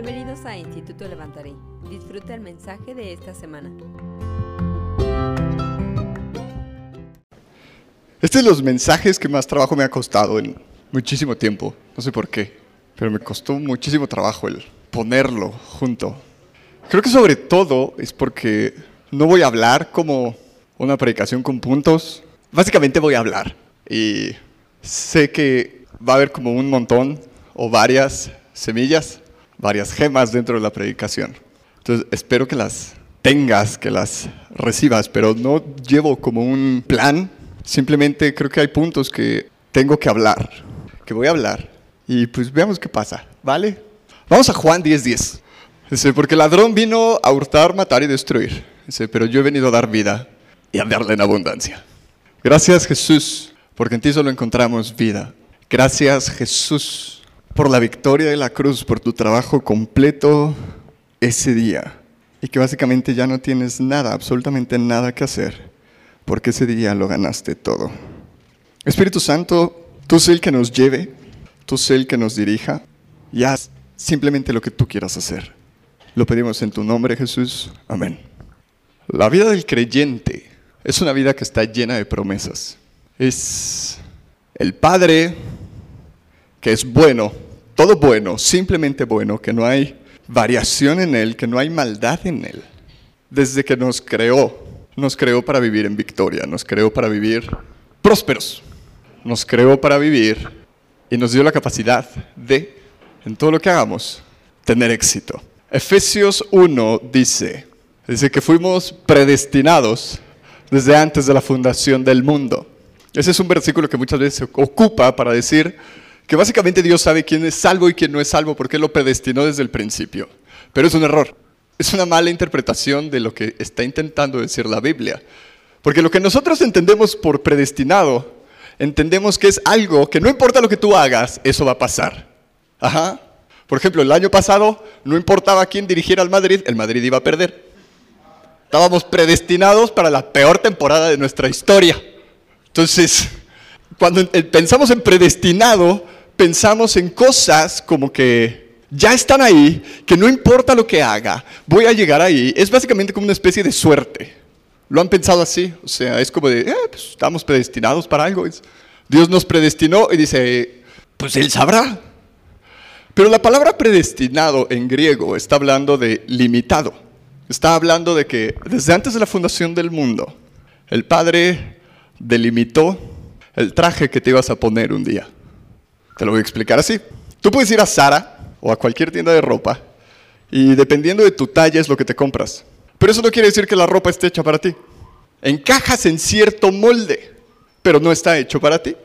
Bienvenidos a Instituto Levantaré. Disfruta el mensaje de esta semana. Este es de los mensajes que más trabajo me ha costado en muchísimo tiempo. No sé por qué, pero me costó muchísimo trabajo el ponerlo junto. Creo que sobre todo es porque no voy a hablar como una predicación con puntos. Básicamente voy a hablar. Y sé que va a haber como un montón o varias semillas, varias gemas dentro de la predicación. Entonces espero que las tengas, que las recibas, pero no llevo como un plan. Simplemente creo que hay puntos que tengo que hablar, que voy a hablar. Y pues veamos qué pasa, ¿vale? Vamos a Juan 10:10. Dice, porque el ladrón vino a hurtar, matar y destruir. Dice, pero yo he venido a dar vida y a darla en abundancia. Gracias Jesús, porque en ti solo encontramos vida. Gracias Jesús por la victoria de la cruz, por tu trabajo completo ese día. Y que básicamente ya no tienes nada, absolutamente nada que hacer, porque ese día lo ganaste todo. Espíritu Santo, tú sé el que nos lleve, tú sé el que nos dirija, y haz simplemente lo que tú quieras hacer. Lo pedimos en tu nombre, Jesús. Amén. La vida del creyente es una vida que está llena de promesas. Es el Padre que es bueno, todo bueno, simplemente bueno, que no hay variación en Él, que no hay maldad en Él. Desde que nos creó, nos creó para vivir en victoria, nos creó para vivir prósperos, nos creó para vivir y nos dio la capacidad de, en todo lo que hagamos, tener éxito. Efesios 1 dice, dice que fuimos predestinados desde antes de la fundación del mundo. Ese es un versículo que muchas veces se ocupa para decir que básicamente Dios sabe quién es salvo y quién no es salvo porque lo predestinó desde el principio. Pero es un error. Es una mala interpretación de lo que está intentando decir la Biblia. Porque lo que nosotros entendemos por predestinado, entendemos que es algo que no importa lo que tú hagas, eso va a pasar. Ajá. Por ejemplo, el año pasado no importaba quién dirigiera al Madrid, el Madrid iba a perder. Estábamos predestinados para la peor temporada de nuestra historia. Entonces, cuando pensamos en predestinado, pensamos en cosas como que ya están ahí, que no importa lo que haga, voy a llegar ahí. Es básicamente como una especie de suerte. ¿Lo han pensado así? O sea, es como de, eh, pues estamos predestinados para algo. Dios nos predestinó y dice, pues Él sabrá. Pero la palabra predestinado en griego está hablando de limitado. Está hablando de que desde antes de la fundación del mundo, el Padre delimitó el traje que te ibas a poner un día. Te lo voy a explicar así. Tú puedes ir a Sara o a cualquier tienda de ropa y dependiendo de tu talla es lo que te compras. Pero eso no quiere decir que la ropa esté hecha para ti. Encajas en cierto molde, pero no está hecho para ti.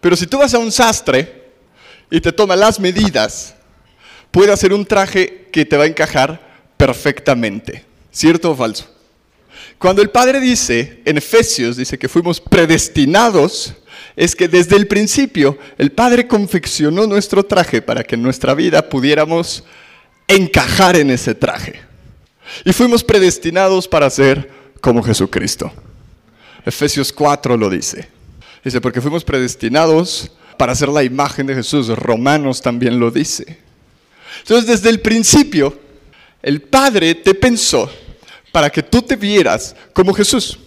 Pero si tú vas a un sastre y te toma las medidas, puede hacer un traje que te va a encajar perfectamente. ¿Cierto o falso? Cuando el Padre dice, en Efesios, dice que fuimos predestinados, es que desde el principio el Padre confeccionó nuestro traje para que en nuestra vida pudiéramos encajar en ese traje. Y fuimos predestinados para ser como Jesucristo. Efesios 4 lo dice. Dice, porque fuimos predestinados para ser la imagen de Jesús. Romanos también lo dice. Entonces, desde el principio, el Padre te pensó para que tú te vieras como Jesús.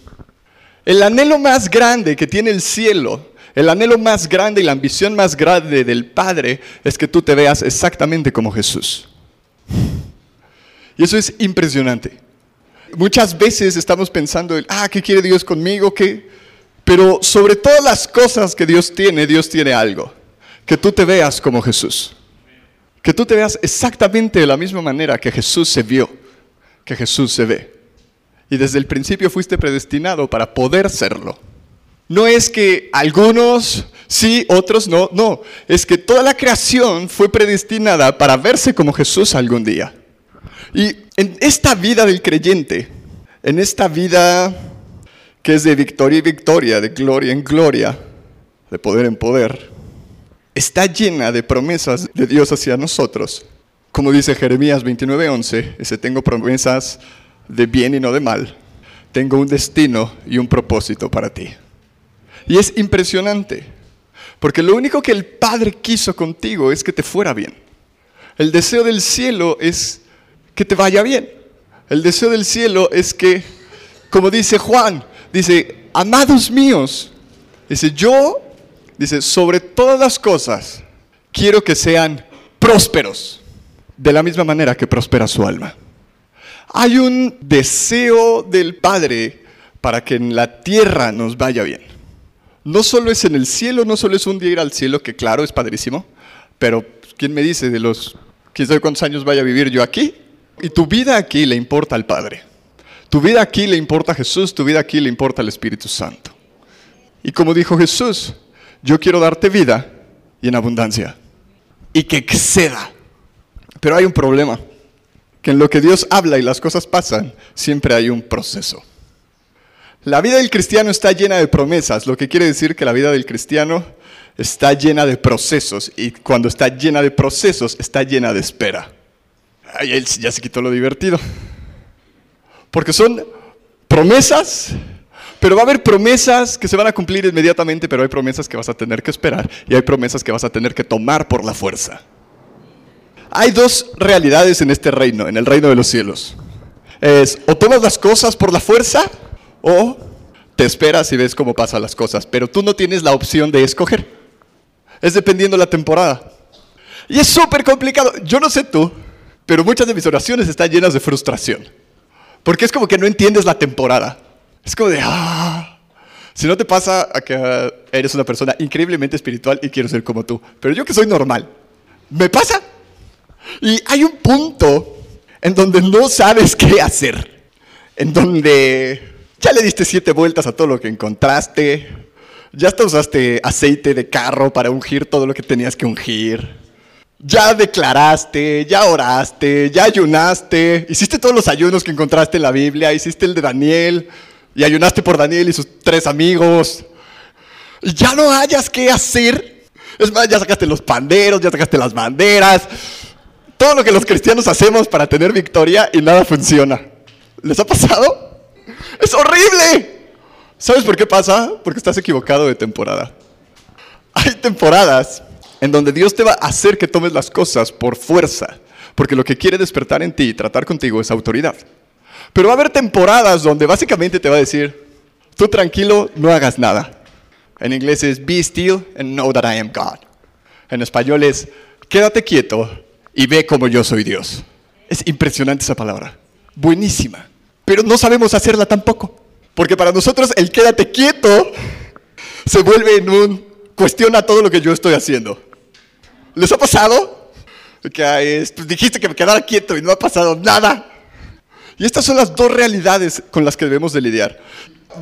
El anhelo más grande que tiene el cielo, el anhelo más grande y la ambición más grande del Padre es que tú te veas exactamente como Jesús. Y eso es impresionante. Muchas veces estamos pensando, ah, ¿qué quiere Dios conmigo? ¿Qué? Pero sobre todas las cosas que Dios tiene, Dios tiene algo. Que tú te veas como Jesús. Que tú te veas exactamente de la misma manera que Jesús se vio, que Jesús se ve. Y desde el principio fuiste predestinado para poder serlo. No es que algunos sí, otros no, no. Es que toda la creación fue predestinada para verse como Jesús algún día. Y en esta vida del creyente, en esta vida que es de victoria y victoria, de gloria en gloria, de poder en poder, está llena de promesas de Dios hacia nosotros. Como dice Jeremías 29:11, ese tengo promesas de bien y no de mal. Tengo un destino y un propósito para ti. Y es impresionante, porque lo único que el Padre quiso contigo es que te fuera bien. El deseo del cielo es que te vaya bien. El deseo del cielo es que, como dice Juan, dice, amados míos, dice, yo, dice, sobre todas las cosas, quiero que sean prósperos, de la misma manera que prospera su alma. Hay un deseo del Padre para que en la tierra nos vaya bien. No solo es en el cielo, no solo es un día ir al cielo, que claro, es padrísimo, pero ¿quién me dice de los quién sabe cuántos años vaya a vivir yo aquí? Y tu vida aquí le importa al Padre. Tu vida aquí le importa a Jesús, tu vida aquí le importa al Espíritu Santo. Y como dijo Jesús, yo quiero darte vida y en abundancia. Y que exceda. Pero hay un problema, que en lo que Dios habla y las cosas pasan, siempre hay un proceso. La vida del cristiano está llena de promesas, lo que quiere decir que la vida del cristiano está llena de procesos y cuando está llena de procesos está llena de espera. Ay, él ya se quitó lo divertido. Porque son promesas, pero va a haber promesas que se van a cumplir inmediatamente, pero hay promesas que vas a tener que esperar y hay promesas que vas a tener que tomar por la fuerza. Hay dos realidades en este reino, en el reino de los cielos. Es o tomas las cosas por la fuerza o te esperas y ves cómo pasan las cosas, pero tú no tienes la opción de escoger. Es dependiendo la temporada. Y es súper complicado. Yo no sé tú, pero muchas de mis oraciones están llenas de frustración. Porque es como que no entiendes la temporada. Es como de, ah. Si no te pasa a que eres una persona increíblemente espiritual y quiero ser como tú, pero yo que soy normal, me pasa. Y hay un punto en donde no sabes qué hacer, en donde ya le diste siete vueltas a todo lo que encontraste. Ya hasta usaste aceite de carro para ungir todo lo que tenías que ungir. Ya declaraste, ya oraste, ya ayunaste. Hiciste todos los ayunos que encontraste en la Biblia. Hiciste el de Daniel. Y ayunaste por Daniel y sus tres amigos. Y ya no hayas qué hacer. Es más, ya sacaste los panderos, ya sacaste las banderas. Todo lo que los cristianos hacemos para tener victoria y nada funciona. ¿Les ha pasado? Es horrible. ¿Sabes por qué pasa? Porque estás equivocado de temporada. Hay temporadas en donde Dios te va a hacer que tomes las cosas por fuerza, porque lo que quiere despertar en ti y tratar contigo es autoridad. Pero va a haber temporadas donde básicamente te va a decir, tú tranquilo, no hagas nada. En inglés es be still and know that I am God. En español es quédate quieto y ve como yo soy Dios. Es impresionante esa palabra. Buenísima pero no sabemos hacerla tampoco. Porque para nosotros el quédate quieto se vuelve en un cuestiona todo lo que yo estoy haciendo. ¿Les ha pasado? Que pues, dijiste que me quedara quieto y no ha pasado nada. Y estas son las dos realidades con las que debemos de lidiar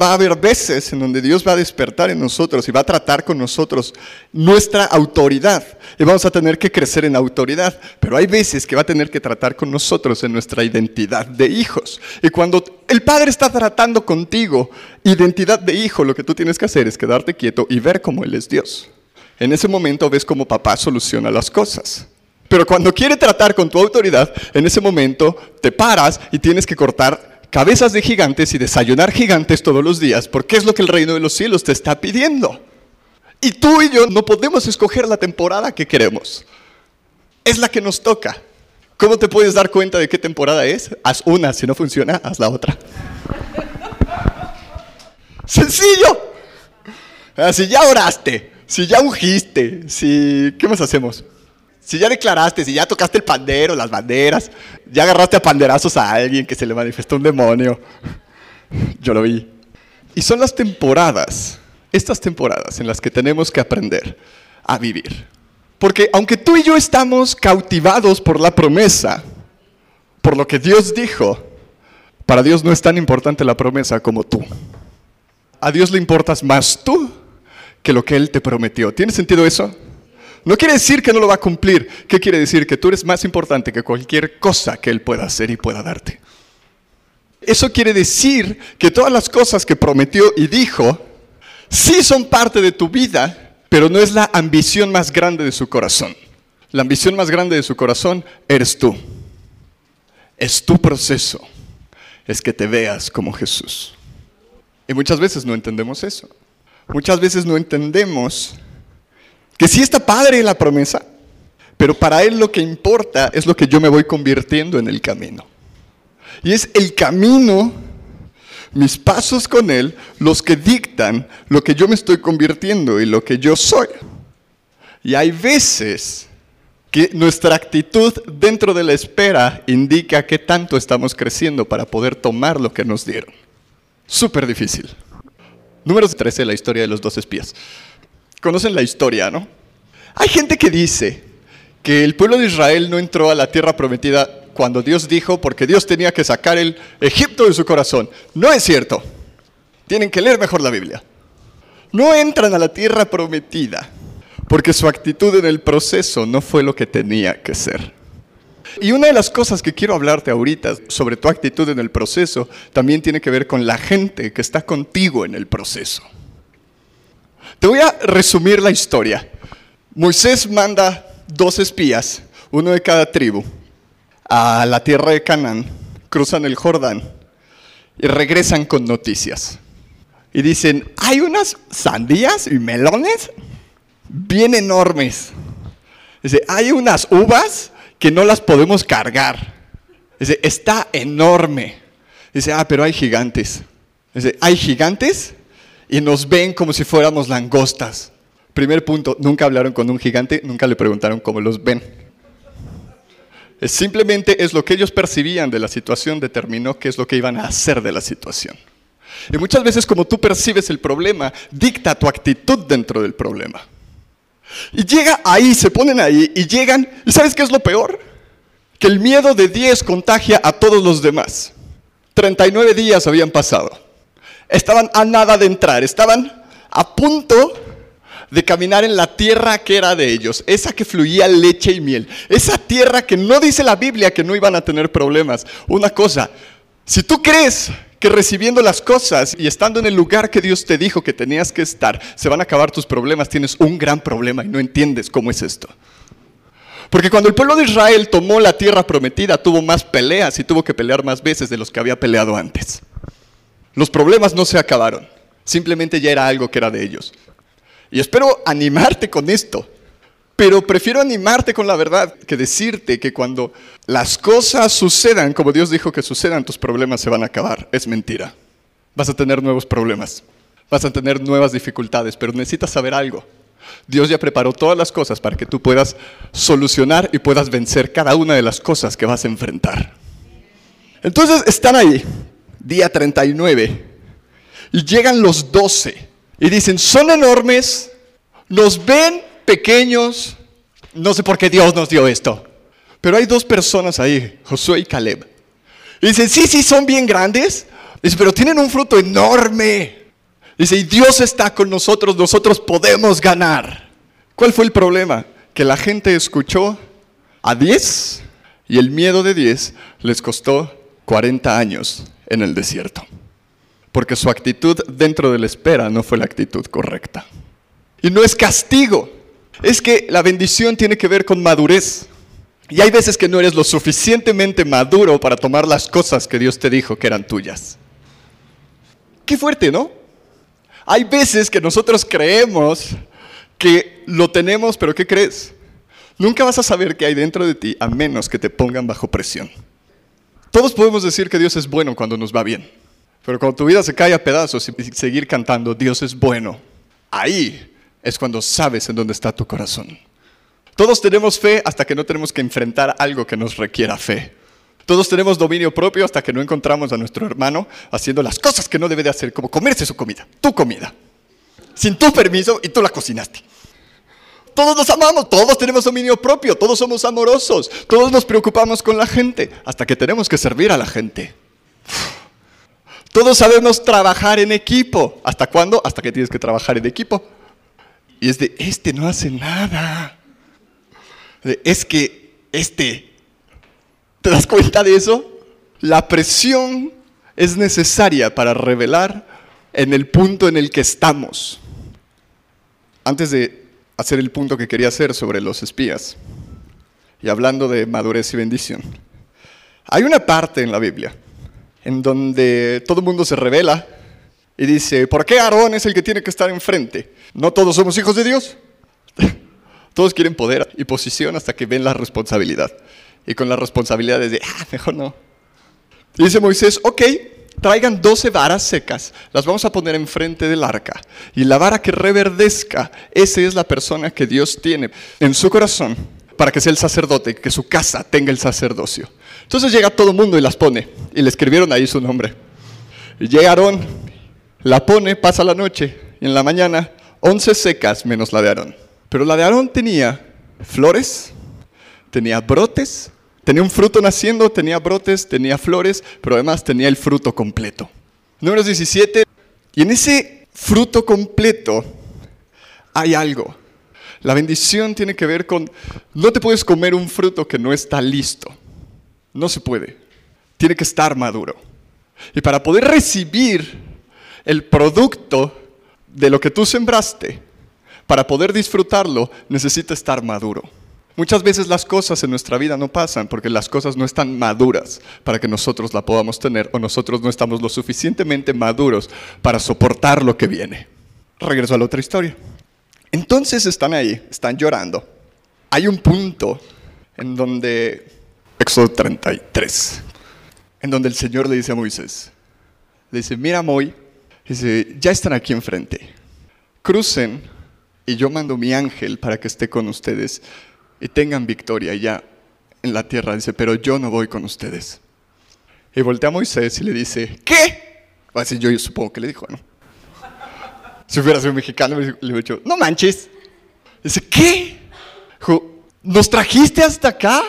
va a haber veces en donde Dios va a despertar en nosotros y va a tratar con nosotros nuestra autoridad. Y vamos a tener que crecer en autoridad. Pero hay veces que va a tener que tratar con nosotros en nuestra identidad de hijos. Y cuando el Padre está tratando contigo, identidad de hijo, lo que tú tienes que hacer es quedarte quieto y ver cómo Él es Dios. En ese momento ves cómo papá soluciona las cosas. Pero cuando quiere tratar con tu autoridad, en ese momento te paras y tienes que cortar cabezas de gigantes y desayunar gigantes todos los días, porque es lo que el reino de los cielos te está pidiendo. Y tú y yo no podemos escoger la temporada que queremos. Es la que nos toca. ¿Cómo te puedes dar cuenta de qué temporada es? Haz una, si no funciona, haz la otra. Sencillo. Ah, si ya oraste, si ya ungiste, si... ¿Qué más hacemos? Si ya declaraste, si ya tocaste el pandero, las banderas, ya agarraste a panderazos a alguien que se le manifestó un demonio. Yo lo vi. Y son las temporadas, estas temporadas en las que tenemos que aprender a vivir. Porque aunque tú y yo estamos cautivados por la promesa, por lo que Dios dijo, para Dios no es tan importante la promesa como tú. A Dios le importas más tú que lo que Él te prometió. ¿Tiene sentido eso? No quiere decir que no lo va a cumplir. ¿Qué quiere decir? Que tú eres más importante que cualquier cosa que Él pueda hacer y pueda darte. Eso quiere decir que todas las cosas que prometió y dijo, sí son parte de tu vida, pero no es la ambición más grande de su corazón. La ambición más grande de su corazón eres tú. Es tu proceso. Es que te veas como Jesús. Y muchas veces no entendemos eso. Muchas veces no entendemos que sí está padre la promesa, Pero para Él lo que importa es lo que yo me voy convirtiendo en el camino. Y es el camino, mis pasos con Él, los que dictan lo que yo me estoy convirtiendo y lo que yo soy. Y hay veces que nuestra actitud dentro de la espera indica qué tanto estamos creciendo para poder tomar lo que nos dieron. Súper difícil. Número 13, la historia de los dos espías. Conocen la historia, ¿no? Hay gente que dice que el pueblo de Israel no entró a la tierra prometida cuando Dios dijo porque Dios tenía que sacar el Egipto de su corazón. No es cierto. Tienen que leer mejor la Biblia. No entran a la tierra prometida porque su actitud en el proceso no fue lo que tenía que ser. Y una de las cosas que quiero hablarte ahorita sobre tu actitud en el proceso también tiene que ver con la gente que está contigo en el proceso. Te voy a resumir la historia. Moisés manda dos espías, uno de cada tribu, a la tierra de Canaán, cruzan el Jordán y regresan con noticias. Y dicen, hay unas sandías y melones bien enormes. Dice, hay unas uvas que no las podemos cargar. Dice, está enorme. Dice, ah, pero hay gigantes. Dice, hay gigantes y nos ven como si fuéramos langostas. Primer punto, nunca hablaron con un gigante, nunca le preguntaron cómo los ven. Simplemente es lo que ellos percibían de la situación, determinó qué es lo que iban a hacer de la situación. Y muchas veces como tú percibes el problema, dicta tu actitud dentro del problema. Y llega ahí, se ponen ahí y llegan, ¿y sabes qué es lo peor? Que el miedo de 10 contagia a todos los demás. 39 días habían pasado. Estaban a nada de entrar, estaban a punto de caminar en la tierra que era de ellos, esa que fluía leche y miel, esa tierra que no dice la Biblia que no iban a tener problemas. Una cosa, si tú crees que recibiendo las cosas y estando en el lugar que Dios te dijo que tenías que estar, se van a acabar tus problemas, tienes un gran problema y no entiendes cómo es esto. Porque cuando el pueblo de Israel tomó la tierra prometida, tuvo más peleas y tuvo que pelear más veces de los que había peleado antes. Los problemas no se acabaron, simplemente ya era algo que era de ellos. Y espero animarte con esto. Pero prefiero animarte con la verdad que decirte que cuando las cosas sucedan como Dios dijo que sucedan, tus problemas se van a acabar. Es mentira. Vas a tener nuevos problemas. Vas a tener nuevas dificultades, pero necesitas saber algo. Dios ya preparó todas las cosas para que tú puedas solucionar y puedas vencer cada una de las cosas que vas a enfrentar. Entonces están ahí, día 39, y llegan los 12 y dicen, son enormes, nos ven pequeños. No sé por qué Dios nos dio esto. Pero hay dos personas ahí, Josué y Caleb. Y dicen, sí, sí, son bien grandes. Dice, pero tienen un fruto enorme. Dice, y Dios está con nosotros, nosotros podemos ganar. ¿Cuál fue el problema? Que la gente escuchó a 10 y el miedo de 10 les costó 40 años en el desierto. Porque su actitud dentro de la espera no fue la actitud correcta. Y no es castigo, es que la bendición tiene que ver con madurez. Y hay veces que no eres lo suficientemente maduro para tomar las cosas que Dios te dijo que eran tuyas. Qué fuerte, ¿no? Hay veces que nosotros creemos que lo tenemos, pero ¿qué crees? Nunca vas a saber qué hay dentro de ti a menos que te pongan bajo presión. Todos podemos decir que Dios es bueno cuando nos va bien, pero cuando tu vida se cae a pedazos y seguir cantando Dios es bueno, ahí es cuando sabes en dónde está tu corazón. Todos tenemos fe hasta que no tenemos que enfrentar algo que nos requiera fe. Todos tenemos dominio propio hasta que no encontramos a nuestro hermano haciendo las cosas que no debe de hacer, como comerse su comida, tu comida, sin tu permiso y tú la cocinaste. Todos nos amamos, todos tenemos dominio propio, todos somos amorosos, todos nos preocupamos con la gente, hasta que tenemos que servir a la gente. Todos sabemos trabajar en equipo. ¿Hasta cuándo? Hasta que tienes que trabajar en equipo. Y es de, este no hace nada. es que este, ¿te das cuenta de eso? La presión es necesaria para revelar en el punto en el que estamos. Antes de hacer el punto que quería hacer sobre los espías, y hablando de madurez y bendición, hay una parte en la Biblia en donde todo el mundo se revela y dice, ¿por qué Aarón es el que tiene que estar enfrente? ¿No todos somos hijos de Dios? Todos quieren poder y posición hasta que ven la responsabilidad. Y con la responsabilidad de, ah, mejor no. Dice Moisés, ok, traigan 12 varas secas, las vamos a poner enfrente del arca. Y la vara que reverdezca, esa es la persona que Dios tiene en su corazón para que sea el sacerdote, que su casa tenga el sacerdocio. Entonces llega todo el mundo y las pone. Y le escribieron ahí su nombre. Y llega Aarón, la pone, pasa la noche. Y en la mañana, 11 secas menos la de Aarón. Pero la de Aarón tenía flores, tenía brotes, tenía un fruto naciendo, tenía brotes, tenía flores, pero además tenía el fruto completo. Números 17. Y en ese fruto completo hay algo. La bendición tiene que ver con, no te puedes comer un fruto que no está listo. No se puede. Tiene que estar maduro. Y para poder recibir el producto de lo que tú sembraste, para poder disfrutarlo, necesita estar maduro. Muchas veces las cosas en nuestra vida no pasan porque las cosas no están maduras para que nosotros la podamos tener o nosotros no estamos lo suficientemente maduros para soportar lo que viene. Regreso a la otra historia. Entonces están ahí, están llorando. Hay un punto en donde, Éxodo 33, en donde el Señor le dice a Moisés, le dice, mira Moy, dice, ya están aquí enfrente, crucen y yo mando mi ángel para que esté con ustedes y tengan victoria ya en la tierra. Dice, pero yo no voy con ustedes. Y voltea a Moisés y le dice, ¿qué? Así yo, yo supongo que le dijo, ¿no? Si hubiera sido mexicano, le hubiera dicho, no manches. Dice, ¿qué? Dijo, ¿nos trajiste hasta acá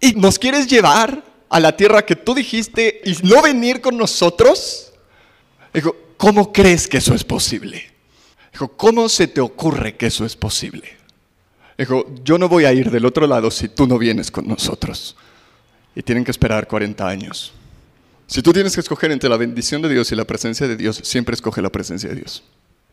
y nos quieres llevar a la tierra que tú dijiste y no venir con nosotros? Dijo, ¿cómo crees que eso es posible? Dijo, ¿cómo se te ocurre que eso es posible? Dijo, yo no voy a ir del otro lado si tú no vienes con nosotros. Y tienen que esperar 40 años. Si tú tienes que escoger entre la bendición de Dios y la presencia de Dios, siempre escoge la presencia de Dios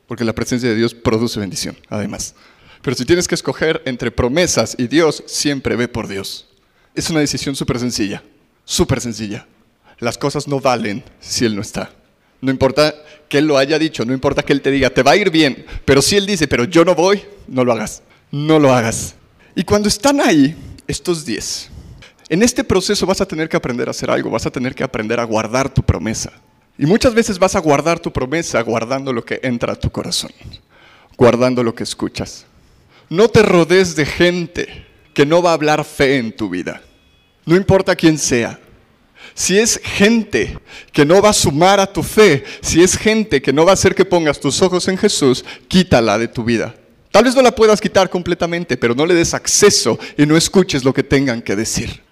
porque la presencia de Dios produce bendición, además. Pero si tienes que escoger entre promesas y Dios, siempre ve por Dios. Es una decisión súper sencilla, súper sencilla. Las cosas no valen si Él no está. No importa que Él lo haya dicho, no importa que Él te diga, te va a ir bien, pero si Él dice, pero yo no voy, no lo hagas, no lo hagas. Y cuando están ahí, estos diez, en este proceso vas a tener que aprender a hacer algo, vas a tener que aprender a guardar tu promesa. Y muchas veces vas a guardar tu promesa guardando lo que entra a tu corazón, guardando lo que escuchas. No te rodees de gente que no va a hablar fe en tu vida. No importa quién sea. Si es gente que no va a sumar a tu fe, si es gente que no va a hacer que pongas tus ojos en Jesús, quítala de tu vida. Tal vez no la puedas quitar completamente, pero no le des acceso y no escuches lo que tengan que decir.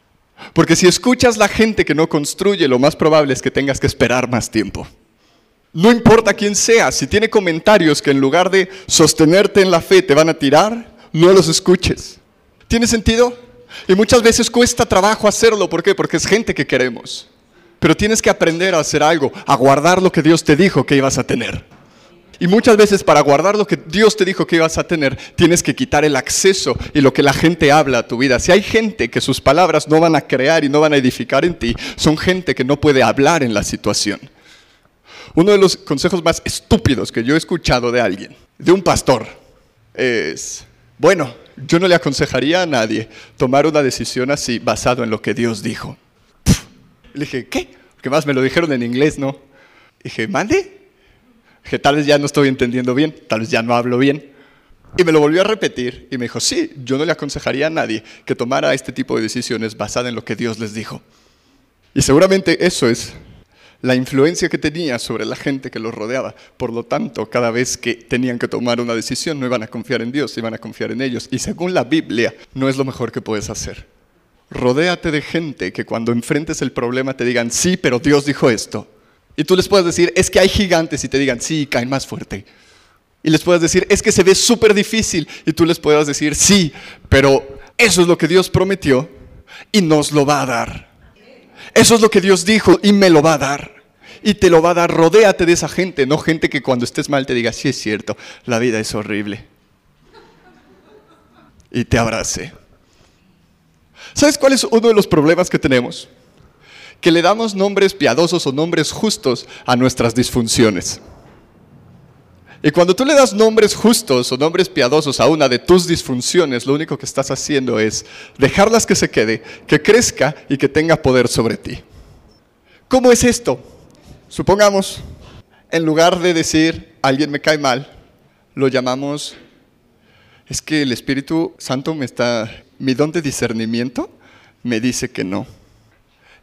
Porque si escuchas la gente que no construye, lo más probable es que tengas que esperar más tiempo. No importa quién sea, si tiene comentarios que en lugar de sostenerte en la fe te van a tirar, no los escuches. ¿Tiene sentido? Y muchas veces cuesta trabajo hacerlo. ¿Por qué? Porque es gente que queremos. Pero tienes que aprender a hacer algo, a guardar lo que Dios te dijo que ibas a tener. Y muchas veces para guardar lo que Dios te dijo que ibas a tener, tienes que quitar el acceso y lo que la gente habla a tu vida. Si hay gente que sus palabras no van a crear y no van a edificar en ti, son gente que no puede hablar en la situación. Uno de los consejos más estúpidos que yo he escuchado de alguien, de un pastor, es, bueno, yo no le aconsejaría a nadie tomar una decisión así basado en lo que Dios dijo. Le dije, ¿qué? Porque más me lo dijeron en inglés, ¿no? dije, mande que tal vez ya no estoy entendiendo bien, tal vez ya no hablo bien. Y me lo volvió a repetir y me dijo, sí, yo no le aconsejaría a nadie que tomara este tipo de decisiones basadas en lo que Dios les dijo. Y seguramente eso es la influencia que tenía sobre la gente que los rodeaba. Por lo tanto, cada vez que tenían que tomar una decisión, no iban a confiar en Dios, iban a confiar en ellos. Y según la Biblia, no es lo mejor que puedes hacer. Rodéate de gente que cuando enfrentes el problema te digan, sí, pero Dios dijo esto. Y tú les puedes decir, es que hay gigantes y te digan, sí, caen más fuerte. Y les puedes decir, es que se ve súper difícil. Y tú les puedas decir, sí, pero eso es lo que Dios prometió y nos lo va a dar. Eso es lo que Dios dijo y me lo va a dar. Y te lo va a dar. Rodéate de esa gente, no gente que cuando estés mal te diga, sí es cierto, la vida es horrible. Y te abrace. ¿Sabes cuál es uno de los problemas que tenemos? Que le damos nombres piadosos o nombres justos a nuestras disfunciones. Y cuando tú le das nombres justos o nombres piadosos a una de tus disfunciones, lo único que estás haciendo es dejarlas que se quede, que crezca y que tenga poder sobre ti. ¿Cómo es esto? Supongamos, en lugar de decir alguien me cae mal, lo llamamos, es que el Espíritu Santo me está, mi don de discernimiento me dice que no.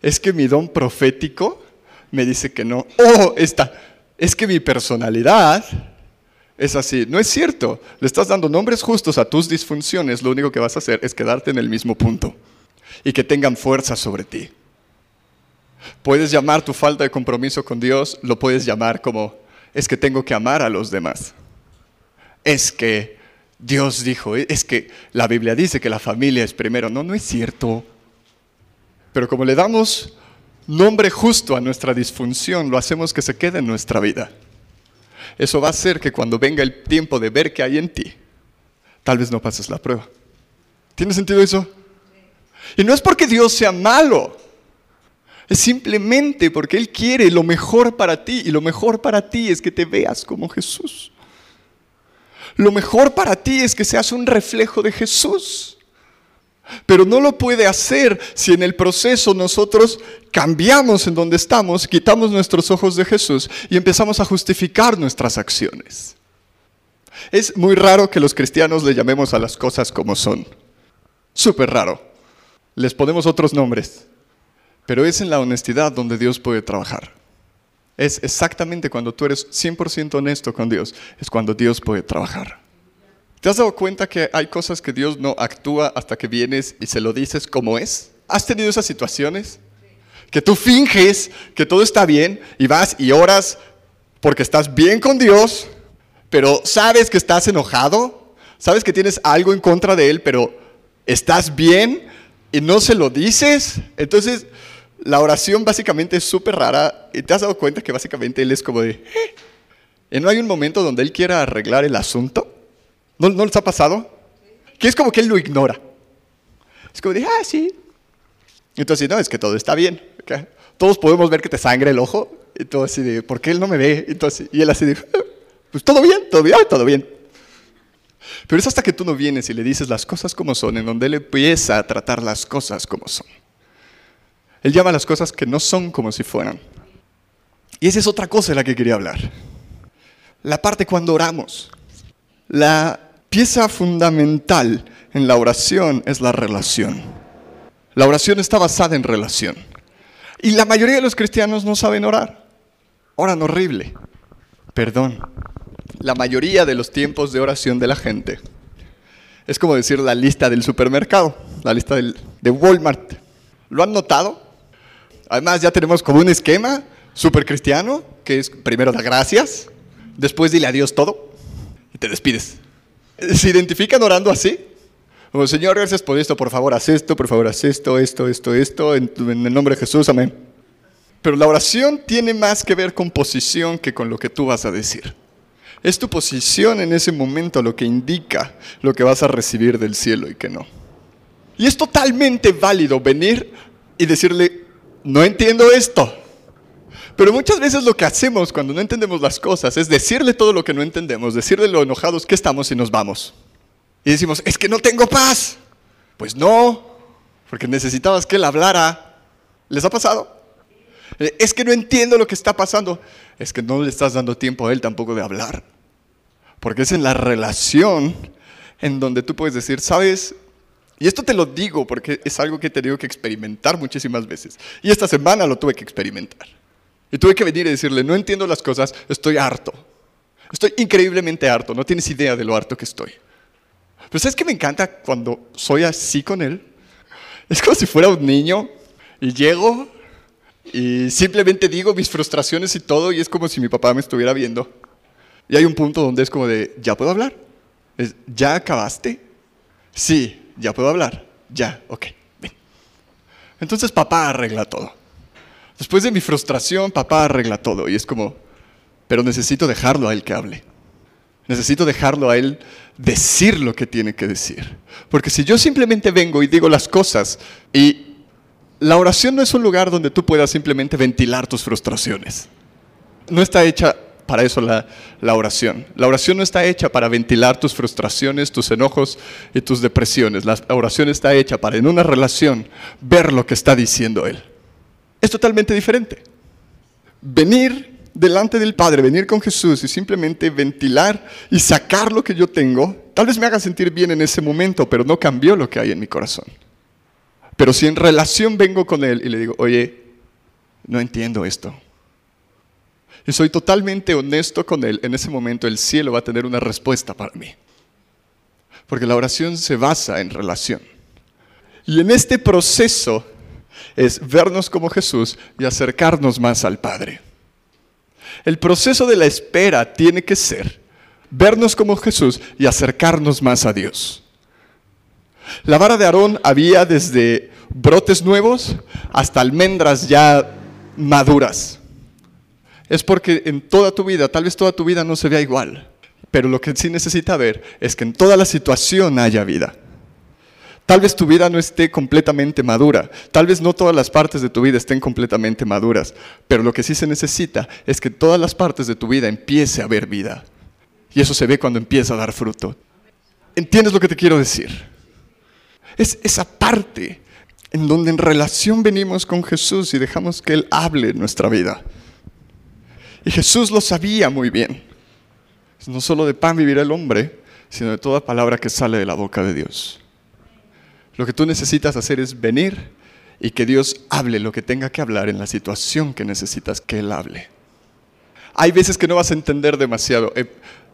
Es que mi don profético me dice que no. Oh, esta, es que mi personalidad es así. No es cierto. Le estás dando nombres justos a tus disfunciones. Lo único que vas a hacer es quedarte en el mismo punto y que tengan fuerza sobre ti. Puedes llamar tu falta de compromiso con Dios, lo puedes llamar como, es que tengo que amar a los demás. Es que Dios dijo, es que la Biblia dice que la familia es primero. No, no es cierto. Pero como le damos nombre justo a nuestra disfunción, lo hacemos que se quede en nuestra vida. Eso va a hacer que cuando venga el tiempo de ver qué hay en ti, tal vez no pases la prueba. ¿Tiene sentido eso? Y no es porque Dios sea malo, es simplemente porque Él quiere lo mejor para ti y lo mejor para ti es que te veas como Jesús. Lo mejor para ti es que seas un reflejo de Jesús. Pero no lo puede hacer si en el proceso nosotros cambiamos en donde estamos, quitamos nuestros ojos de Jesús y empezamos a justificar nuestras acciones. Es muy raro que los cristianos le llamemos a las cosas como son. Súper raro. Les ponemos otros nombres. Pero es en la honestidad donde Dios puede trabajar. Es exactamente cuando tú eres 100% honesto con Dios, es cuando Dios puede trabajar. ¿Te has dado cuenta que hay cosas que Dios no actúa hasta que vienes y se lo dices como es? ¿Has tenido esas situaciones? Que tú finges que todo está bien y vas y oras porque estás bien con Dios, pero sabes que estás enojado, sabes que tienes algo en contra de Él, pero estás bien y no se lo dices. Entonces, la oración básicamente es súper rara y te has dado cuenta que básicamente Él es como de... Eh". ¿Y no hay un momento donde Él quiera arreglar el asunto? ¿No, ¿No les ha pasado? Que es como que Él lo ignora. Es como de, ah, sí. Entonces, no, es que todo está bien. Todos podemos ver que te sangre el ojo. Y todo así de, ¿por qué Él no me ve? Entonces, y Él así de, ah, pues todo bien, todo bien, todo bien. Pero es hasta que tú no vienes y le dices las cosas como son, en donde Él empieza a tratar las cosas como son. Él llama las cosas que no son como si fueran. Y esa es otra cosa de la que quería hablar. La parte cuando oramos. La pieza fundamental en la oración es la relación. La oración está basada en relación. Y la mayoría de los cristianos no saben orar. Oran horrible. Perdón. La mayoría de los tiempos de oración de la gente es como decir la lista del supermercado, la lista de Walmart. ¿Lo han notado? Además, ya tenemos como un esquema súper cristiano, que es primero da gracias, después dile adiós todo te despides. ¿Se identifican orando así? Como, Señor, gracias por esto, por favor, haz esto, por favor, haz esto, esto, esto, esto, en, en el nombre de Jesús, amén. Pero la oración tiene más que ver con posición que con lo que tú vas a decir. Es tu posición en ese momento lo que indica lo que vas a recibir del cielo y que no. Y es totalmente válido venir y decirle, no entiendo esto. Pero muchas veces lo que hacemos cuando no entendemos las cosas es decirle todo lo que no entendemos, decirle lo enojados que estamos y nos vamos. Y decimos, es que no tengo paz. Pues no, porque necesitabas que él hablara. ¿Les ha pasado? Es que no entiendo lo que está pasando. Es que no le estás dando tiempo a él tampoco de hablar. Porque es en la relación en donde tú puedes decir, sabes, y esto te lo digo porque es algo que he tenido que experimentar muchísimas veces. Y esta semana lo tuve que experimentar. Y tuve que venir y decirle, no entiendo las cosas, estoy harto. Estoy increíblemente harto, no tienes idea de lo harto que estoy. Pero ¿sabes qué me encanta cuando soy así con él? Es como si fuera un niño y llego y simplemente digo mis frustraciones y todo y es como si mi papá me estuviera viendo. Y hay un punto donde es como de, ¿ya puedo hablar? ¿Ya acabaste? Sí, ya puedo hablar. Ya, ok. Entonces papá arregla todo. Después de mi frustración, papá arregla todo. Y es como, pero necesito dejarlo a él que hable. Necesito dejarlo a él decir lo que tiene que decir. Porque si yo simplemente vengo y digo las cosas y la oración no es un lugar donde tú puedas simplemente ventilar tus frustraciones. No está hecha para eso la, la, oración. La oración no está hecha para ventilar tus frustraciones, tus enojos y tus depresiones. La oración está hecha para en una relación ver lo que está diciendo Él. Es totalmente diferente. Venir delante del Padre, venir con Jesús y simplemente ventilar y sacar lo que yo tengo, tal vez me haga sentir bien en ese momento, pero no cambió lo que hay en mi corazón. Pero si en relación vengo con Él y le digo, oye, no entiendo esto. Y soy totalmente honesto con Él, en ese momento el cielo va a tener una respuesta para mí. Porque la oración se basa en relación. Y en este proceso es vernos como Jesús y acercarnos más al Padre. El proceso de la espera tiene que ser vernos como Jesús y acercarnos más a Dios. La vara de Aarón había desde brotes nuevos hasta almendras ya maduras. Es porque en toda tu vida, tal vez toda tu vida no se vea igual, pero lo que sí necesita ver es que en toda la situación haya vida. Tal vez tu vida no esté completamente madura, tal vez no todas las partes de tu vida estén completamente maduras, pero lo que sí se necesita es que todas las partes de tu vida empiece a ver vida. Y eso se ve cuando empieza a dar fruto. ¿Entiendes lo que te quiero decir? Es esa parte en donde en relación venimos con Jesús y dejamos que Él hable en nuestra vida. Y Jesús lo sabía muy bien. No solo de pan vivirá el hombre, sino de toda palabra que sale de la boca de Dios. Lo que tú necesitas hacer es venir y que Dios hable lo que tenga que hablar en la situación que necesitas que Él hable. Hay veces que no vas a entender demasiado. Eh,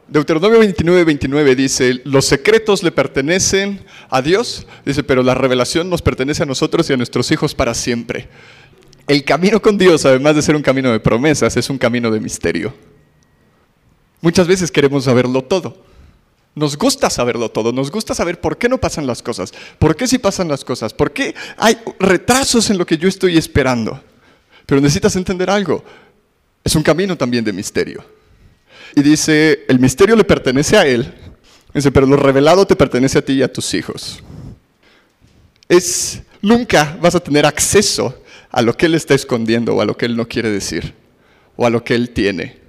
Deuteronomio 29, 29 dice, los secretos le pertenecen a Dios, dice, pero la revelación nos pertenece a nosotros y a nuestros hijos para siempre. El camino con Dios, además de ser un camino de promesas, es un camino de misterio. Muchas veces queremos saberlo todo. Nos gusta saberlo todo, nos gusta saber por qué no pasan las cosas, por qué sí pasan las cosas, por qué hay retrasos en lo que yo estoy esperando. Pero necesitas entender algo, es un camino también de misterio. Y dice, el misterio le pertenece a Él, dice, pero lo revelado te pertenece a ti y a tus hijos. Es, nunca vas a tener acceso a lo que Él está escondiendo o a lo que Él no quiere decir o a lo que Él tiene.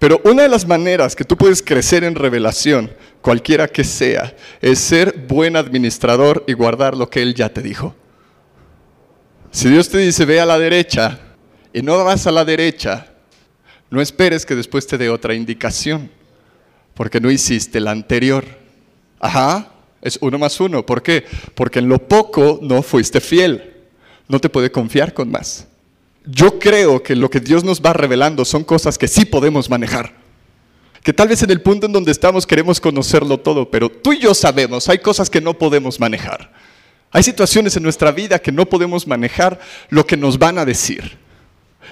Pero una de las maneras que tú puedes crecer en revelación, cualquiera que sea, es ser buen administrador y guardar lo que Él ya te dijo. Si Dios te dice, ve a la derecha y no vas a la derecha, no esperes que después te dé otra indicación, porque no hiciste la anterior. Ajá, es uno más uno. ¿Por qué? Porque en lo poco no fuiste fiel. No te puede confiar con más yo creo que lo que Dios nos va revelando son cosas que sí podemos manejar. Que tal vez en el punto en donde estamos queremos conocerlo todo, pero tú y yo sabemos, hay cosas que no podemos manejar. Hay situaciones en nuestra vida que no podemos manejar lo que nos van a decir.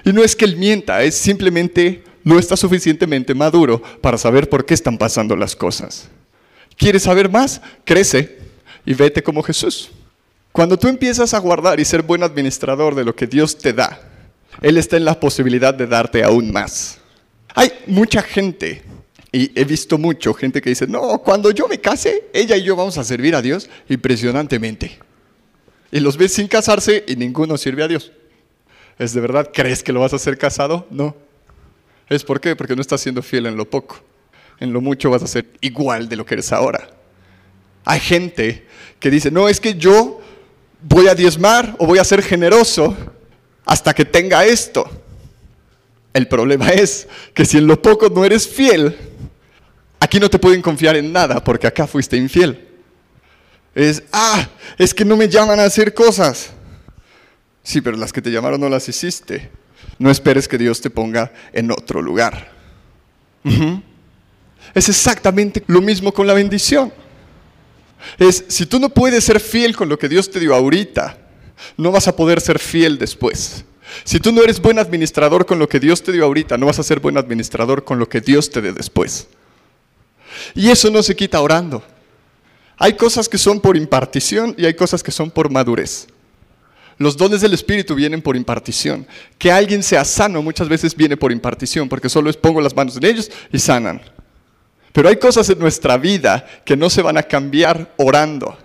Y no es que Él mienta, es simplemente no está suficientemente maduro para saber por qué están pasando las cosas. ¿Quieres saber más? Crece y vete como Jesús. Cuando tú empiezas a guardar y ser buen administrador de lo que Dios te da, él está en la posibilidad de darte aún más. Hay mucha gente, y he visto mucho, gente que dice, no, cuando yo me case, ella y yo vamos a servir a Dios impresionantemente. Y los ves sin casarse y ninguno sirve a Dios. ¿Es de verdad? ¿Crees que lo vas a hacer casado? No. ¿Es por qué? Porque no estás siendo fiel en lo poco. En lo mucho vas a ser igual de lo que eres ahora. Hay gente que dice, no, es que yo voy a diezmar o voy a ser generoso hasta que tenga esto. El problema es que si en lo poco no eres fiel, aquí no te pueden confiar en nada porque acá fuiste infiel. Es, ah, es que no me llaman a hacer cosas. Sí, pero las que te llamaron no las hiciste. No esperes que Dios te ponga en otro lugar. Es exactamente lo mismo con la bendición. Es, si tú no puedes ser fiel con lo que Dios te dio ahorita, no vas a poder ser fiel después. Si tú no eres buen administrador con lo que Dios te dio ahorita, no vas a ser buen administrador con lo que Dios te dé después. Y eso no se quita orando. Hay cosas que son por impartición y hay cosas que son por madurez. Los dones del Espíritu vienen por impartición. Que alguien sea sano muchas veces viene por impartición, porque solo es pongo las manos en ellos y sanan. Pero hay cosas en nuestra vida que no se van a cambiar orando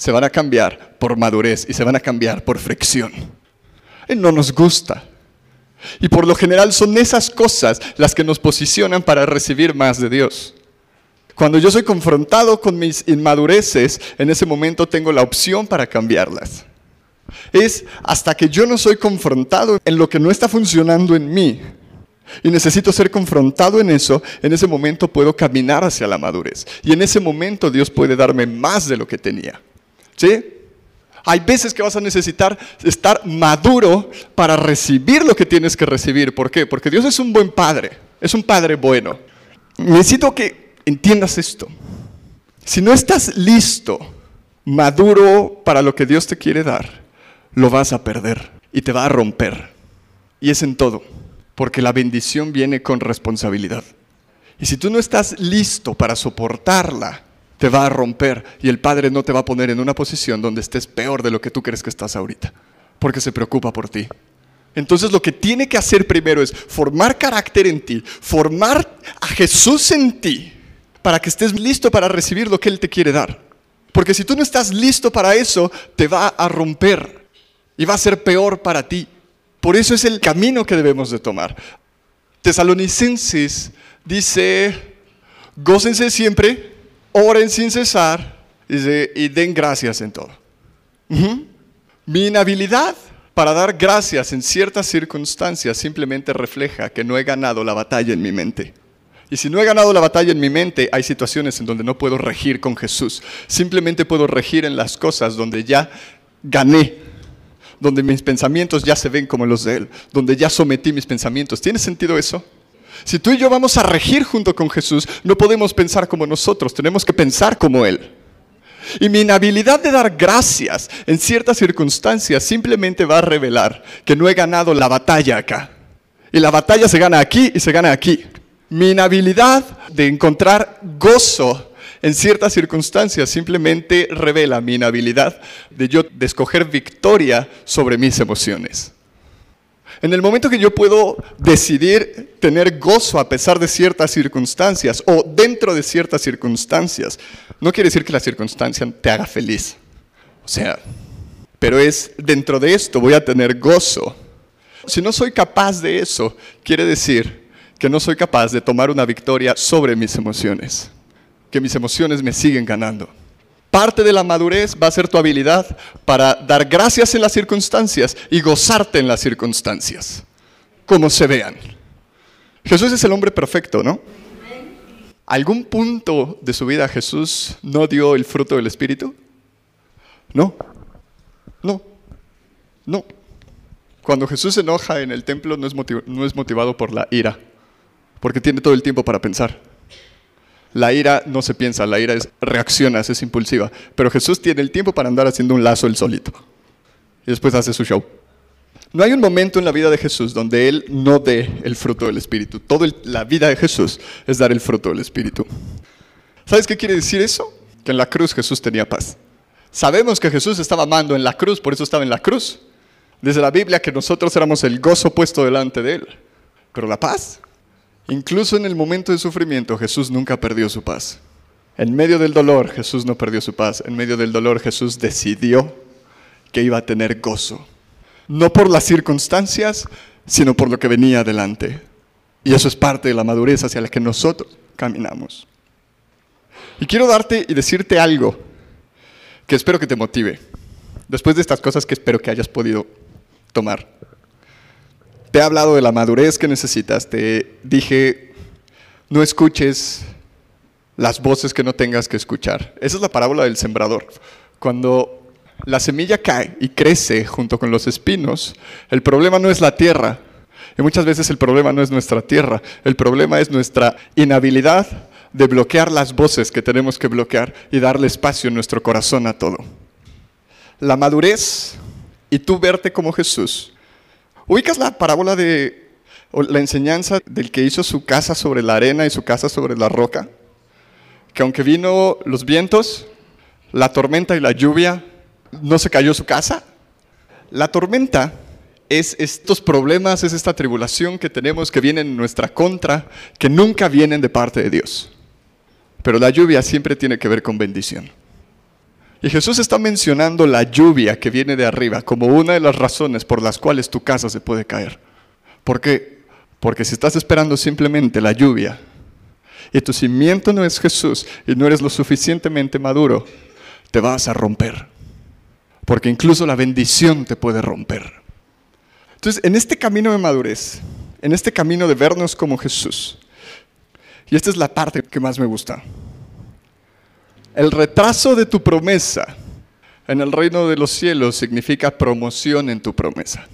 se van a cambiar por madurez y se van a cambiar por fricción. No nos gusta. Y por lo general son esas cosas las que nos posicionan para recibir más de Dios. Cuando yo soy confrontado con mis inmadureces, en ese momento tengo la opción para cambiarlas. Es hasta que yo no soy confrontado en lo que no está funcionando en mí y necesito ser confrontado en eso, en ese momento puedo caminar hacia la madurez. Y en ese momento Dios puede darme más de lo que tenía. ¿Sí? Hay veces que vas a necesitar estar maduro para recibir lo que tienes que recibir. ¿Por qué? Porque Dios es un buen padre, es un padre bueno. Necesito que entiendas esto. Si no estás listo, maduro para lo que Dios te quiere dar, lo vas a perder y te va a romper. Y es en todo, porque la bendición viene con responsabilidad. Y si tú no estás listo para soportarla, te va a romper y el Padre no te va a poner en una posición donde estés peor de lo que tú crees que estás ahorita, porque se preocupa por ti. Entonces lo que tiene que hacer primero es formar carácter en ti, formar a Jesús en ti, para que estés listo para recibir lo que Él te quiere dar. Porque si tú no estás listo para eso, te va a romper y va a ser peor para ti. Por eso es el camino que debemos de tomar. Tesalonicenses dice, gócense siempre, oren sin cesar y den gracias en todo. Mi inhabilidad para dar gracias en ciertas circunstancias simplemente refleja que no he ganado la batalla en mi mente. Y si no he ganado la batalla en mi mente, hay situaciones en donde no puedo regir con Jesús. Simplemente puedo regir en las cosas donde ya gané, donde mis pensamientos ya se ven como los de Él, donde ya sometí mis pensamientos. ¿Tiene sentido eso? Si tú y yo vamos a regir junto con Jesús, no podemos pensar como nosotros, tenemos que pensar como Él. Y mi inhabilidad de dar gracias en ciertas circunstancias simplemente va a revelar que no he ganado la batalla acá. Y la batalla se gana aquí y se gana aquí. Mi inhabilidad de encontrar gozo en ciertas circunstancias simplemente revela mi inhabilidad de yo de escoger victoria sobre mis emociones. En el momento que yo puedo decidir tener gozo a pesar de ciertas circunstancias o dentro de ciertas circunstancias, no quiere decir que la circunstancia te haga feliz. O sea, pero es dentro de esto voy a tener gozo. Si no soy capaz de eso, quiere decir que no soy capaz de tomar una victoria sobre mis emociones, que mis emociones me siguen ganando. Parte de la madurez va a ser tu habilidad para dar gracias en las circunstancias y gozarte en las circunstancias, como se vean. Jesús es el hombre perfecto, ¿no? ¿Algún punto de su vida Jesús no dio el fruto del Espíritu? No, no, no. Cuando Jesús se enoja en el templo no es, no es motivado por la ira, porque tiene todo el tiempo para pensar. La ira no se piensa, la ira es reacciona, es impulsiva. Pero Jesús tiene el tiempo para andar haciendo un lazo él solito. Y después hace su show. No hay un momento en la vida de Jesús donde Él no dé el fruto del Espíritu. Toda la vida de Jesús es dar el fruto del Espíritu. ¿Sabes qué quiere decir eso? Que en la cruz Jesús tenía paz. Sabemos que Jesús estaba amando en la cruz, por eso estaba en la cruz. Desde la Biblia que nosotros éramos el gozo puesto delante de Él. Pero la paz, Incluso en el momento de sufrimiento Jesús nunca perdió su paz. En medio del dolor Jesús no perdió su paz. En medio del dolor Jesús decidió que iba a tener gozo. No por las circunstancias, sino por lo que venía adelante. Y eso es parte de la madurez hacia la que nosotros caminamos. Y quiero darte y decirte algo que espero que te motive. Después de estas cosas que espero que hayas podido tomar. Te he hablado de la madurez que necesitas, te dije, no escuches las voces que no tengas que escuchar. Esa es la parábola del sembrador. Cuando la semilla cae y crece junto con los espinos, el problema no es la tierra. Y muchas veces el problema no es nuestra tierra, el problema es nuestra inhabilidad de bloquear las voces que tenemos que bloquear y darle espacio en nuestro corazón a todo. La madurez y tú verte como Jesús ¿Ubicas la parábola de la enseñanza del que hizo su casa sobre la arena y su casa sobre la roca? Que aunque vino los vientos, la tormenta y la lluvia, no se cayó su casa. La tormenta es estos problemas, es esta tribulación que tenemos que vienen en nuestra contra, que nunca vienen de parte de Dios. Pero la lluvia siempre tiene que ver con bendición. Y Jesús está mencionando la lluvia que viene de arriba como una de las razones por las cuales tu casa se puede caer. ¿Por qué? Porque si estás esperando simplemente la lluvia y tu cimiento no es Jesús y no eres lo suficientemente maduro, te vas a romper. Porque incluso la bendición te puede romper. Entonces, en este camino de madurez, en este camino de vernos como Jesús, y esta es la parte que más me gusta, el retraso de tu promesa en el reino de los cielos significa promoción en tu promesa.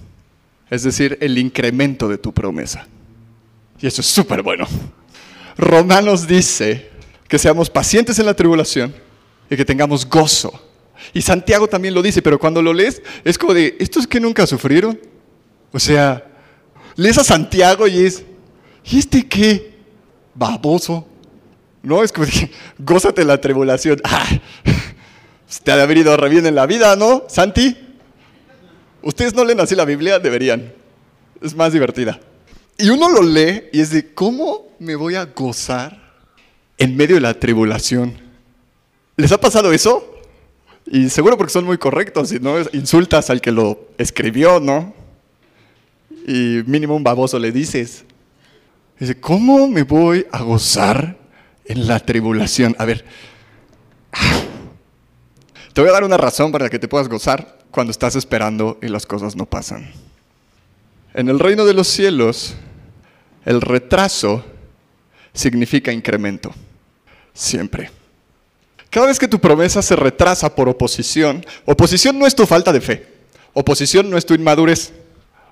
Es decir, el incremento de tu promesa. Y eso es súper bueno. Romanos dice que seamos pacientes en la tribulación y que tengamos gozo. Y Santiago también lo dice, pero cuando lo lees es como de, ¿estos que nunca sufrieron? O sea, lees a Santiago y es, ¿y este qué? Baboso. No, es como de, gózate la tribulación. Ah, te ha de haber ido re bien en la vida, ¿no, Santi? Ustedes no leen así la Biblia, deberían. Es más divertida. Y uno lo lee y es de, ¿cómo me voy a gozar en medio de la tribulación? ¿Les ha pasado eso? Y seguro porque son muy correctos y no insultas al que lo escribió, ¿no? Y mínimo un baboso le dices. Dice, ¿cómo me voy a gozar en la tribulación? A ver, te voy a dar una razón para que te puedas gozar cuando estás esperando y las cosas no pasan. En el reino de los cielos, el retraso significa incremento. Siempre. Cada vez que tu promesa se retrasa por oposición, oposición no es tu falta de fe, oposición no es tu inmadurez,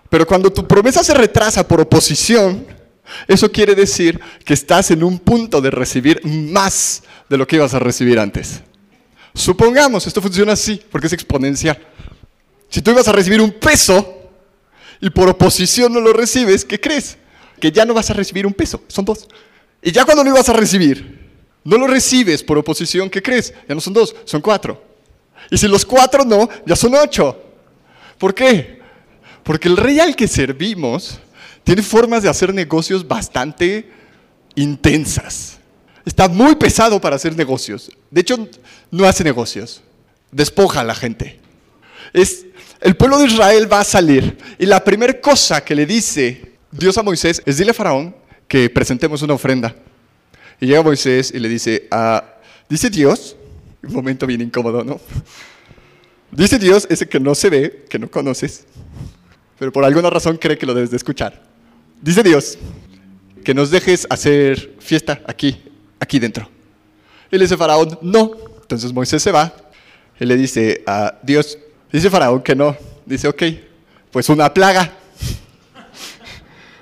pero cuando tu promesa se retrasa por oposición, eso quiere decir que estás en un punto de recibir más de lo que ibas a recibir antes. Supongamos, esto funciona así, porque es exponencial. Si tú ibas a recibir un peso y por oposición no lo recibes, ¿qué crees? Que ya no vas a recibir un peso, son dos. Y ya cuando lo ibas a recibir, no lo recibes por oposición, ¿qué crees? Ya no son dos, son cuatro. Y si los cuatro no, ya son ocho. ¿Por qué? Porque el rey al que servimos tiene formas de hacer negocios bastante intensas. Está muy pesado para hacer negocios. De hecho, no hace negocios. Despoja a la gente. Es, el pueblo de Israel va a salir y la primera cosa que le dice Dios a Moisés es dile a Faraón que presentemos una ofrenda. Y llega Moisés y le dice, ah, dice Dios, un momento bien incómodo, ¿no? Dice Dios, ese que no se ve, que no conoces, pero por alguna razón cree que lo debes de escuchar. Dice Dios, que nos dejes hacer fiesta aquí, aquí dentro. Y le dice Faraón, no. Entonces Moisés se va y le dice a Dios, dice Faraón que no. Dice, ok, pues una plaga.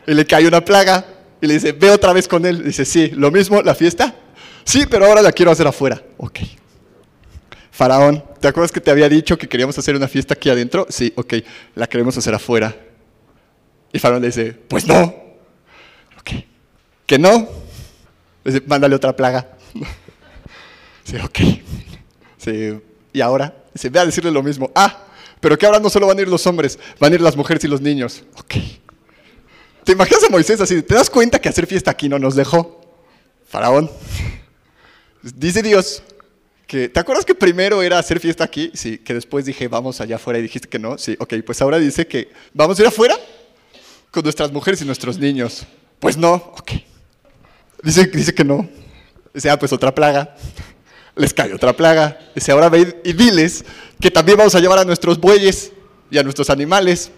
y le cae una plaga y le dice, ve otra vez con él. Dice, sí, lo mismo, la fiesta. Sí, pero ahora la quiero hacer afuera. Ok. Faraón, ¿te acuerdas que te había dicho que queríamos hacer una fiesta aquí adentro? Sí, ok, la queremos hacer afuera. Y Faraón le dice, pues no. Ok. ¿Que no? Le dice, mándale otra plaga. Sí, ok. Sí, y ahora, dice, ve a decirle lo mismo. Ah, pero que ahora no solo van a ir los hombres, van a ir las mujeres y los niños. Ok. ¿Te imaginas a Moisés así? ¿Te das cuenta que hacer fiesta aquí no nos dejó? Faraón. Dice Dios que, ¿te acuerdas que primero era hacer fiesta aquí? Sí, que después dije, vamos allá afuera y dijiste que no. Sí, ok, pues ahora dice que vamos a ir afuera con nuestras mujeres y nuestros niños. Pues no, ok. Dice, dice que no. Dice, ah, pues otra plaga. Les cae otra plaga. Dice, ahora ve y diles que también vamos a llevar a nuestros bueyes y a nuestros animales.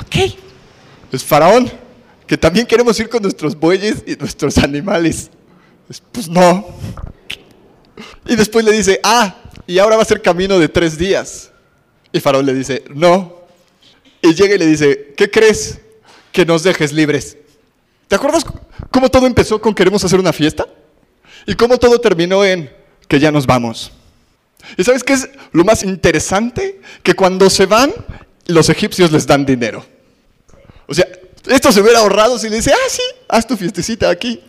Ok. Es Faraón que también queremos ir con nuestros bueyes y nuestros animales. Pues no. Y después le dice, ah, y ahora va a ser camino de tres días. Y Faraón le dice, no. Y llega y le dice, ¿qué crees? Que nos dejes libres. ¿Te acuerdas cómo todo empezó con queremos hacer una fiesta? Y cómo todo terminó en que ya nos vamos. ¿Y sabes qué es lo más interesante? Que cuando se van, los egipcios les dan dinero. O sea, esto se hubiera ahorrado si le dice, ah, sí, haz tu fiestecita aquí.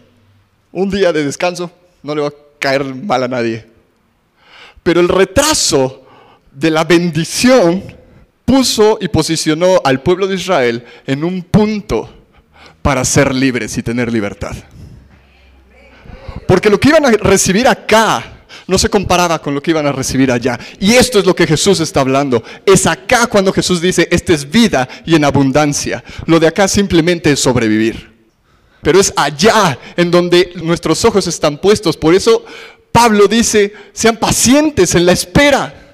Un día de descanso, no le va a caer mal a nadie. Pero el retraso de la bendición puso y posicionó al pueblo de Israel en un punto para ser libres y tener libertad. Porque lo que iban a recibir acá no se comparaba con lo que iban a recibir allá. Y esto es lo que Jesús está hablando. Es acá cuando Jesús dice, esta es vida y en abundancia. Lo de acá simplemente es sobrevivir. Pero es allá en donde nuestros ojos están puestos. Por eso Pablo dice, sean pacientes en la espera.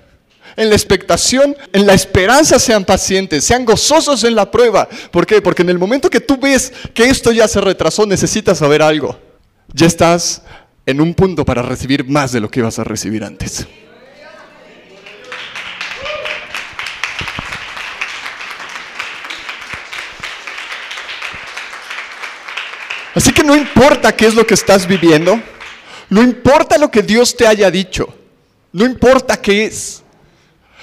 En la expectación, en la esperanza sean pacientes, sean gozosos en la prueba. ¿Por qué? Porque en el momento que tú ves que esto ya se retrasó, necesitas saber algo. Ya estás en un punto para recibir más de lo que ibas a recibir antes. Así que no importa qué es lo que estás viviendo, no importa lo que Dios te haya dicho, no importa qué es.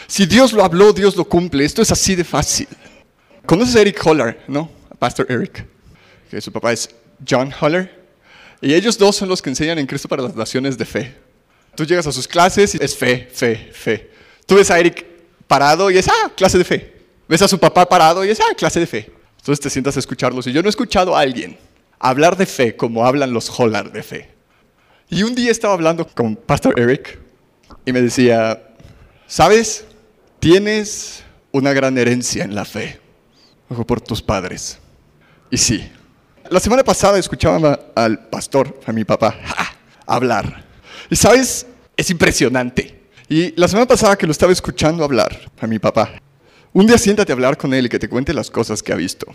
Si Dios lo habló, Dios lo cumple. Esto es así de fácil. ¿Conoces a Eric Holler, no? Pastor Eric, que su papá es John Holler. Y ellos dos son los que enseñan en Cristo para las naciones de fe. Tú llegas a sus clases y es fe, fe, fe. Tú ves a Eric parado y es, ah, clase de fe. Ves a su papá parado y es, ah, clase de fe. Entonces te sientas a escucharlos. Y yo no he escuchado a alguien hablar de fe como hablan los Holland de fe. Y un día estaba hablando con Pastor Eric y me decía, ¿sabes? Tienes una gran herencia en la fe por tus padres. Y sí, la semana pasada escuchaba al pastor, a mi papá, hablar. Y sabes, es impresionante. Y la semana pasada que lo estaba escuchando hablar, a mi papá, un día siéntate a hablar con él y que te cuente las cosas que ha visto.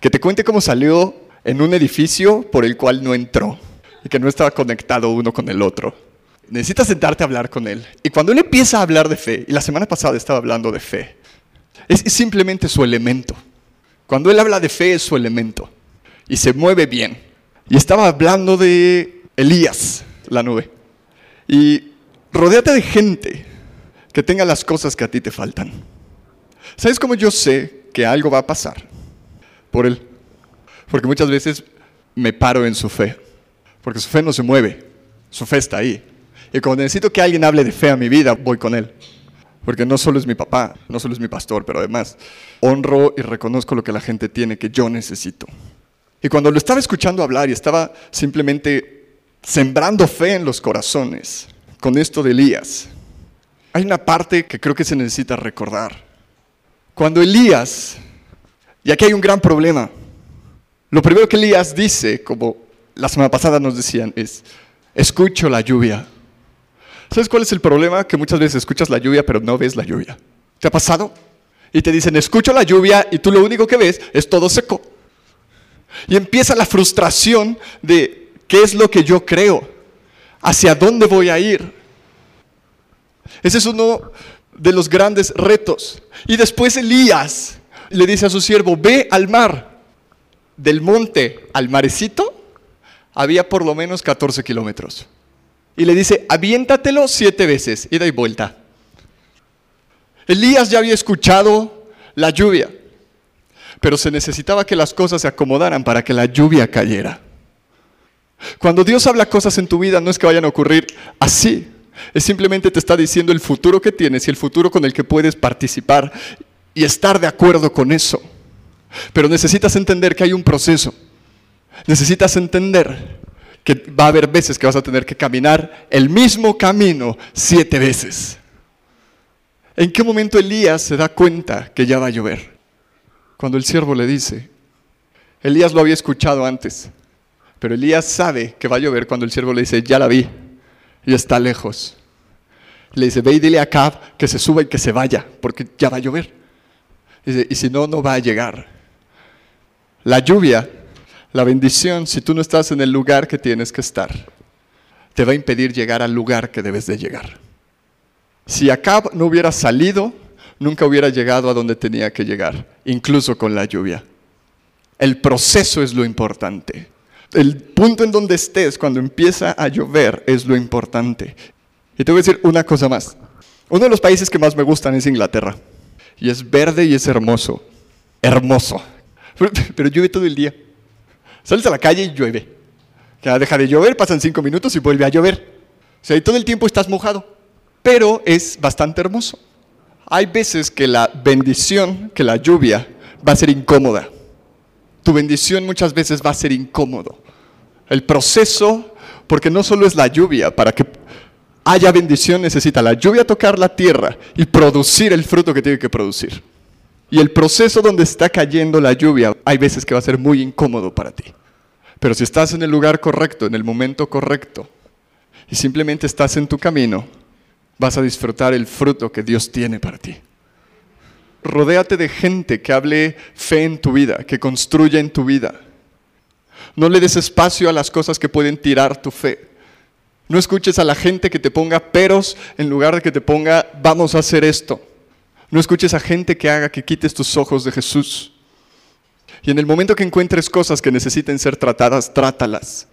Que te cuente cómo salió en un edificio por el cual no entró y que no estaba conectado uno con el otro. Necesitas sentarte a hablar con él. Y cuando él empieza a hablar de fe, y la semana pasada estaba hablando de fe, es simplemente su elemento. Cuando él habla de fe es su elemento y se mueve bien. Y estaba hablando de Elías, la nube. Y rodeate de gente que tenga las cosas que a ti te faltan. ¿Sabes cómo yo sé que algo va a pasar? Por él. Porque muchas veces me paro en su fe. Porque su fe no se mueve. Su fe está ahí. Y cuando necesito que alguien hable de fe a mi vida, voy con él. Porque no solo es mi papá, no solo es mi pastor, pero además honro y reconozco lo que la gente tiene que yo necesito. Y cuando lo estaba escuchando hablar y estaba simplemente sembrando fe en los corazones con esto de Elías, hay una parte que creo que se necesita recordar. Cuando Elías, y aquí hay un gran problema, lo primero que Elías dice, como la semana pasada nos decían, es, escucho la lluvia. ¿Sabes cuál es el problema? Que muchas veces escuchas la lluvia pero no ves la lluvia. ¿Te ha pasado? Y te dicen, escucho la lluvia y tú lo único que ves es todo seco. Y empieza la frustración de qué es lo que yo creo, hacia dónde voy a ir. Ese es uno de los grandes retos. Y después Elías le dice a su siervo, ve al mar. Del monte al marecito había por lo menos 14 kilómetros. Y le dice, aviéntatelo siete veces, ida y vuelta. Elías ya había escuchado la lluvia pero se necesitaba que las cosas se acomodaran para que la lluvia cayera. Cuando Dios habla cosas en tu vida no es que vayan a ocurrir así, es simplemente te está diciendo el futuro que tienes y el futuro con el que puedes participar y estar de acuerdo con eso. Pero necesitas entender que hay un proceso. Necesitas entender que va a haber veces que vas a tener que caminar el mismo camino siete veces. ¿En qué momento Elías se da cuenta que ya va a llover? cuando el siervo le dice, Elías lo había escuchado antes, pero Elías sabe que va a llover cuando el siervo le dice, ya la vi, y está lejos. Le dice, ve y dile a Cab que se suba y que se vaya, porque ya va a llover. Y si no, no va a llegar. La lluvia, la bendición, si tú no estás en el lugar que tienes que estar, te va a impedir llegar al lugar que debes de llegar. Si Acab no hubiera salido nunca hubiera llegado a donde tenía que llegar, incluso con la lluvia. El proceso es lo importante. El punto en donde estés cuando empieza a llover es lo importante. Y te voy a decir una cosa más. Uno de los países que más me gustan es Inglaterra. Y es verde y es hermoso. Hermoso. Pero, llueve todo el día. Sales a la calle y llueve. Ya deja de llover, pasan cinco minutos y vuelve a llover. O sea, y todo el tiempo estás mojado. Pero es bastante hermoso hay veces que la bendición, que la lluvia, va a ser incómoda. Tu bendición muchas veces va a ser incómodo. El proceso, porque no solo es la lluvia, para que haya bendición necesita la lluvia tocar la tierra y producir el fruto que tiene que producir. Y el proceso donde está cayendo la lluvia, hay veces que va a ser muy incómodo para ti. Pero si estás en el lugar correcto, en el momento correcto, y simplemente estás en tu camino, vas a disfrutar el fruto que Dios tiene para ti. Rodéate de gente que hable fe en tu vida, que construya en tu vida. No le des espacio a las cosas que pueden tirar tu fe. No escuches a la gente que te ponga peros en lugar de que te ponga vamos a hacer esto. No escuches a gente que haga que quites tus ojos de Jesús. Y en el momento que encuentres cosas que necesiten ser tratadas, trátalas.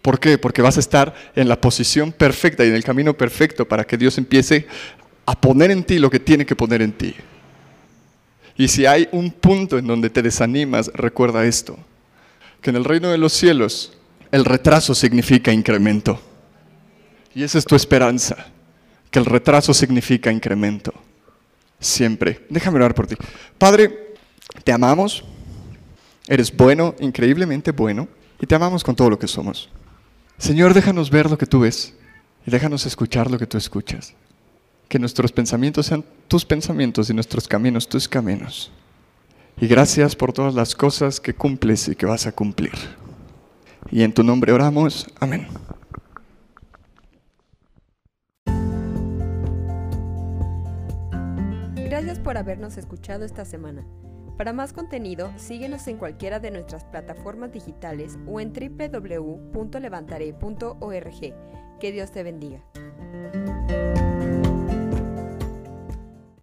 ¿Por qué? Porque vas a estar en la posición perfecta y en el camino perfecto para que Dios empiece a poner en ti lo que tiene que poner en ti. Y si hay un punto en donde te desanimas, recuerda esto, que en el reino de los cielos el retraso significa incremento. Y esa es tu esperanza, que el retraso significa incremento siempre. Déjame orar por ti. Padre, te amamos, eres bueno, increíblemente bueno, y te amamos con todo lo que somos. Señor, déjanos ver lo que tú ves y déjanos escuchar lo que tú escuchas. Que nuestros pensamientos sean tus pensamientos y nuestros caminos tus caminos. Y gracias por todas las cosas que cumples y que vas a cumplir. Y en tu nombre oramos. Amén. Por habernos escuchado esta semana. Para más contenido, síguenos en cualquiera de nuestras plataformas digitales o en www.levantaré.org. Que Dios te bendiga.